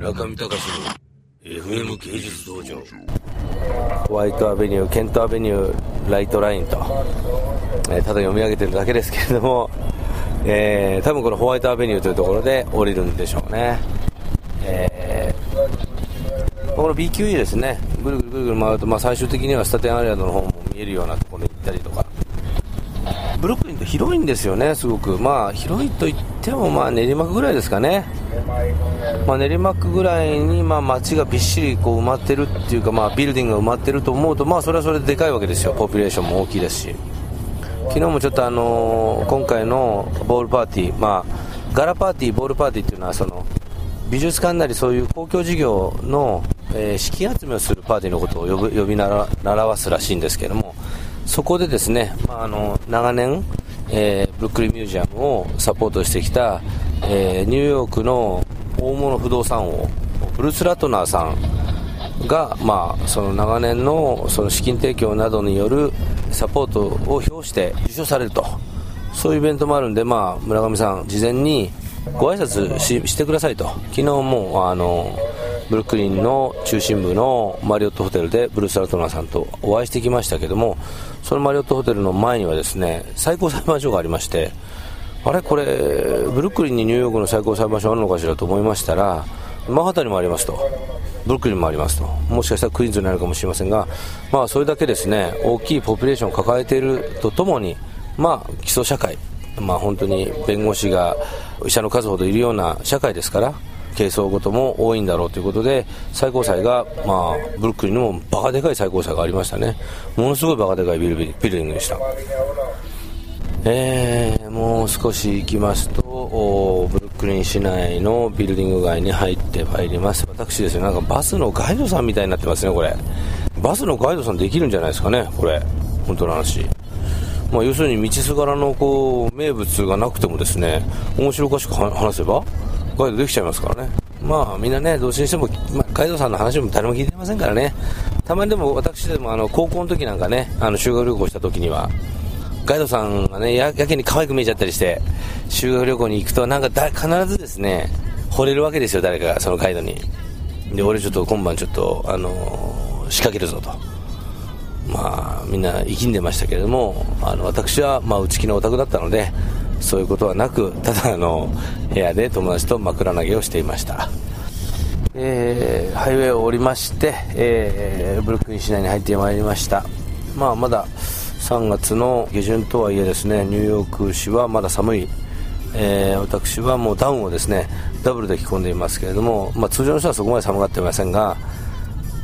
村上隆の FM 芸術道場 Wythe Avenue、Kent Avenue、ライトラインと、えーただ読み上げてるだけですけれども、えー多分この Wythe Avenue というところで降りるんでしょうね。えーこの BQE ですね、ぐるぐるぐるぐる回ると、まあ、最終的にはスタテンアイランドの方も見えるようなところに行ったりとか、ブルックリンって広いんですよね、すごく。まあ、広いと言っても、まあ、練馬区ぐらいですかね。まあ、練馬区ぐらいに、まあ、街がびっしりこう埋まってるっていうか、まあ、ビルディングが埋まってると思うと、まあ、それはそれででかいわけですよ。ポピュレーションも大きいですし。昨日もちょっとあのー今回のボールパーティー、まあ、ガラパーティー、ボールパーティーっていうのは、その、美術館なりそういう公共事業の、えー資金集めをするパーティーのことを呼ぶ呼び習習わすらしいんですけども、そこでですね、まあ、あの長年、えーブルックリンミュージアムをサポートしてきた、えーニューヨークの大物不動産王、ブルース・ラトナーさんが、まあ、その長年のその資金提供などによるサポートを表して受賞されると、そういうイベントもあるんで、まあ、村上さん、事前にご挨拶ししてくださいと、昨日もあのブルックリンの中心部のマリオットホテルでブルース・ラトナーさんとお会いしてきましたけども、そのマリオットホテルの前にはですね最高裁判所がありまして、あれ、これ、ブルックリンにニューヨークの最高裁判所あるのかしらと思いましたら、マンハタンにもありますと、ブルックリンもありますと、もしかしたらクイーンズになるかもしれませんが、まあ、それだけですね、大きいポピュレーションを抱えているとともに、まあ、基礎社会、まあ、本当に弁護士が医者の数ほどいるような社会ですから、係争ごとも多いんだろうということで、最高裁が、まあ、ブルックリンにもバカでかい最高裁がありましたね。ものすごいバカでかいビルビルディングでした。えーもう少し行きますと、ブルックリン市内のビルディング街に入ってまいります。私ですね、なんかバスのガイドさんみたいになってますね、これ。バスのガイドさんできるんじゃないですかね、これ。本当の話。まあ、要するに道すがらのこう名物がなくてもですね面白おかしく話せばガイドできちゃいますからね。まあみんなねどうしにしても、まあ、ガイドさんの話も誰も聞いてませんからね。たまにでも私でもあの高校の時なんかねあの修学旅行した時にはガイドさんがねやけに可愛く見えちゃったりして修学旅行に行くとなんかだ必ずですね惚れるわけですよ誰かがそのガイドに。で俺ちょっと今晩ちょっとあの仕掛けるぞと。まあ、みんな生きんでましたけれども、あの私は、まあ、内気のオタクだったので、そういうことはなく、ただの部屋で友達と枕投げをしていました。えーハイウェイを降りまして、えーブルックリン市内に入ってまいりました。まあ、まだ3月の下旬とはいえですね、ニューヨーク市はまだ寒い。えー私はもうダウンをですね、ダブルで着込んでいますけれども、まあ、通常の人はそこまで寒がっていませんが、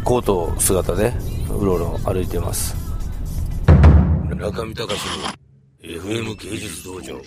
コート姿でうろうろ歩いています。中見隆の FM 芸術道場。